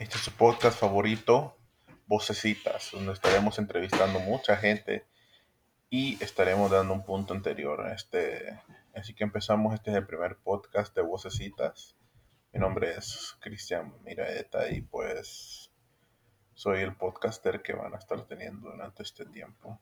Este es su podcast favorito, Vocecitas, donde estaremos entrevistando mucha gente y estaremos dando un punto anterior a este. Así que empezamos, este es el primer podcast de Vocecitas. Mi nombre es Cristian Miraeta y pues soy el podcaster que van a estar teniendo durante este tiempo.